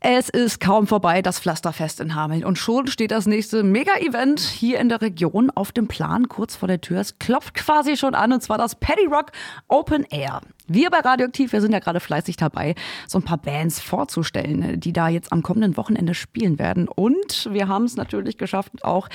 Es ist kaum vorbei, das Pflasterfest in Hameln. Und schon steht das nächste Mega-Event hier in der Region auf dem Plan, kurz vor der Tür. Es klopft quasi schon an, und zwar das Paddy Rock Open Air. Wir bei Radioaktiv, wir sind ja gerade fleißig dabei, so ein paar Bands vorzustellen, die da jetzt am kommenden Wochenende spielen werden. Und wir haben es natürlich geschafft, auch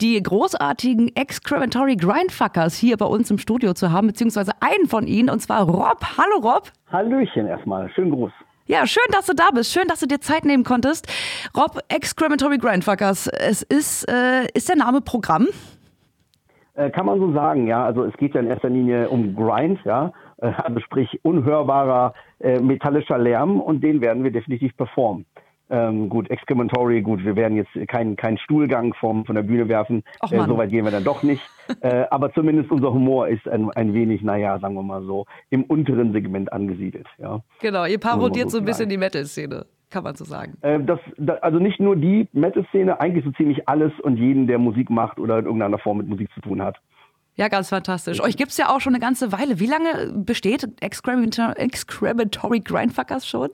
die großartigen Excrementory Grindfuckers hier bei uns im Studio zu haben, beziehungsweise einen von ihnen, und zwar Rob. Hallo Rob. Hallöchen erstmal, schönen Gruß. Ja, schön, dass du da bist. Schön, dass du dir Zeit nehmen konntest. Rob, Excrementory Grindfuckers, es ist, äh, ist der Name Programm? Äh, kann man so sagen, ja. Also es geht ja in erster Linie um Grind, ja. Äh, also sprich unhörbarer äh, metallischer Lärm und den werden wir definitiv performen. Ähm, gut, Excrementory, gut, wir werden jetzt keinen kein Stuhlgang vom, von der Bühne werfen. Äh, Soweit gehen wir dann doch nicht. äh, aber zumindest unser Humor ist ein, ein wenig, naja, sagen wir mal so, im unteren Segment angesiedelt. Ja. Genau, ihr parodiert so ein bisschen die Metal-Szene kann man so sagen. Äh, das, das, also nicht nur die Metal-Szene, eigentlich so ziemlich alles und jeden, der Musik macht oder in irgendeiner Form mit Musik zu tun hat. Ja, ganz fantastisch. Euch gibt es ja auch schon eine ganze Weile. Wie lange besteht Excrementory Grindfuckers schon?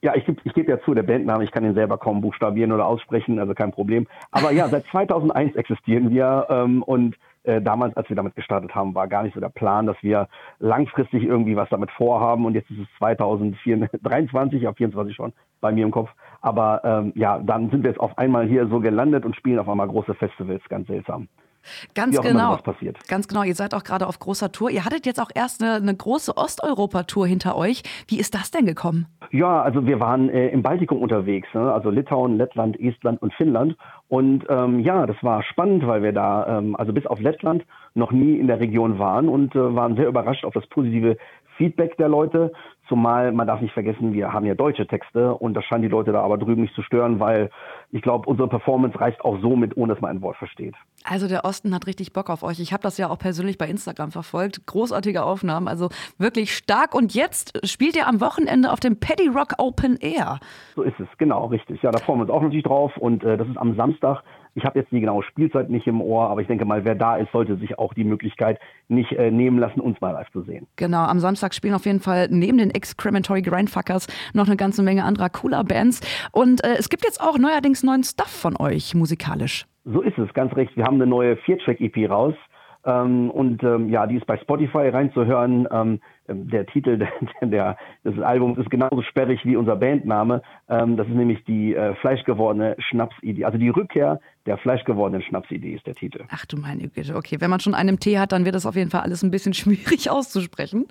Ja, ich, ich gebe ja zu, der Bandname, ich kann ihn selber kaum buchstabieren oder aussprechen, also kein Problem. Aber ja, seit 2001 existieren wir ähm, und äh, damals, als wir damit gestartet haben, war gar nicht so der Plan, dass wir langfristig irgendwie was damit vorhaben und jetzt ist es 2023, ja 24 schon bei mir im Kopf. Aber ähm, ja, dann sind wir jetzt auf einmal hier so gelandet und spielen auf einmal große Festivals, ganz seltsam. Ganz genau. Ganz genau. Ihr seid auch gerade auf großer Tour. Ihr hattet jetzt auch erst eine, eine große Osteuropa-Tour hinter euch. Wie ist das denn gekommen? Ja, also wir waren äh, im Baltikum unterwegs, ne? also Litauen, Lettland, Estland und Finnland. Und ähm, ja, das war spannend, weil wir da, ähm, also bis auf Lettland, noch nie in der Region waren und äh, waren sehr überrascht auf das positive Feedback der Leute. Zumal man darf nicht vergessen, wir haben ja deutsche Texte und das scheint die Leute da aber drüben nicht zu stören, weil ich glaube, unsere Performance reicht auch so mit, ohne dass man ein Wort versteht. Also der Osten hat richtig Bock auf euch. Ich habe das ja auch persönlich bei Instagram verfolgt. Großartige Aufnahmen, also wirklich stark. Und jetzt spielt ihr am Wochenende auf dem Paddy Rock Open Air. So ist es, genau, richtig. Ja, da freuen wir uns auch natürlich drauf und äh, das ist am Samstag ich habe jetzt die genaue Spielzeit nicht im Ohr, aber ich denke mal, wer da ist, sollte sich auch die Möglichkeit nicht äh, nehmen lassen, uns mal live zu sehen. Genau, am Samstag spielen auf jeden Fall neben den Excrementory Grindfuckers noch eine ganze Menge anderer cooler Bands. Und äh, es gibt jetzt auch neuerdings neuen Stuff von euch musikalisch. So ist es, ganz recht. Wir haben eine neue Vier-Track-EP raus. Ähm, und ähm, ja, die ist bei Spotify reinzuhören. Ähm, der Titel der, der, des Albums ist genauso sperrig wie unser Bandname. Ähm, das ist nämlich die äh, fleischgewordene Schnapsidee. Also die Rückkehr der fleischgewordenen Schnapsidee ist der Titel. Ach du meine Güte, okay. Wenn man schon einen Tee hat, dann wird das auf jeden Fall alles ein bisschen schwierig auszusprechen.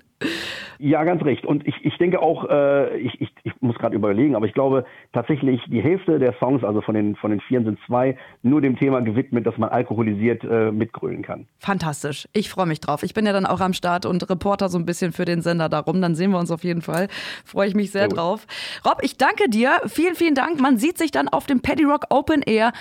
Ja, ganz recht. Und ich, ich denke auch, äh, ich, ich, ich muss gerade überlegen, aber ich glaube tatsächlich, die Hälfte der Songs, also von den, von den vier sind zwei, nur dem Thema gewidmet, dass man alkoholisiert äh, mitgrölen kann. Fantastisch. Ich freue mich drauf. Ich bin ja dann auch am Start und Reporter so ein bisschen für den Sender darum. Dann sehen wir uns auf jeden Fall. Freue ich mich sehr, sehr drauf. Rob, ich danke dir. Vielen, vielen Dank. Man sieht sich dann auf dem Paddy Rock Open Air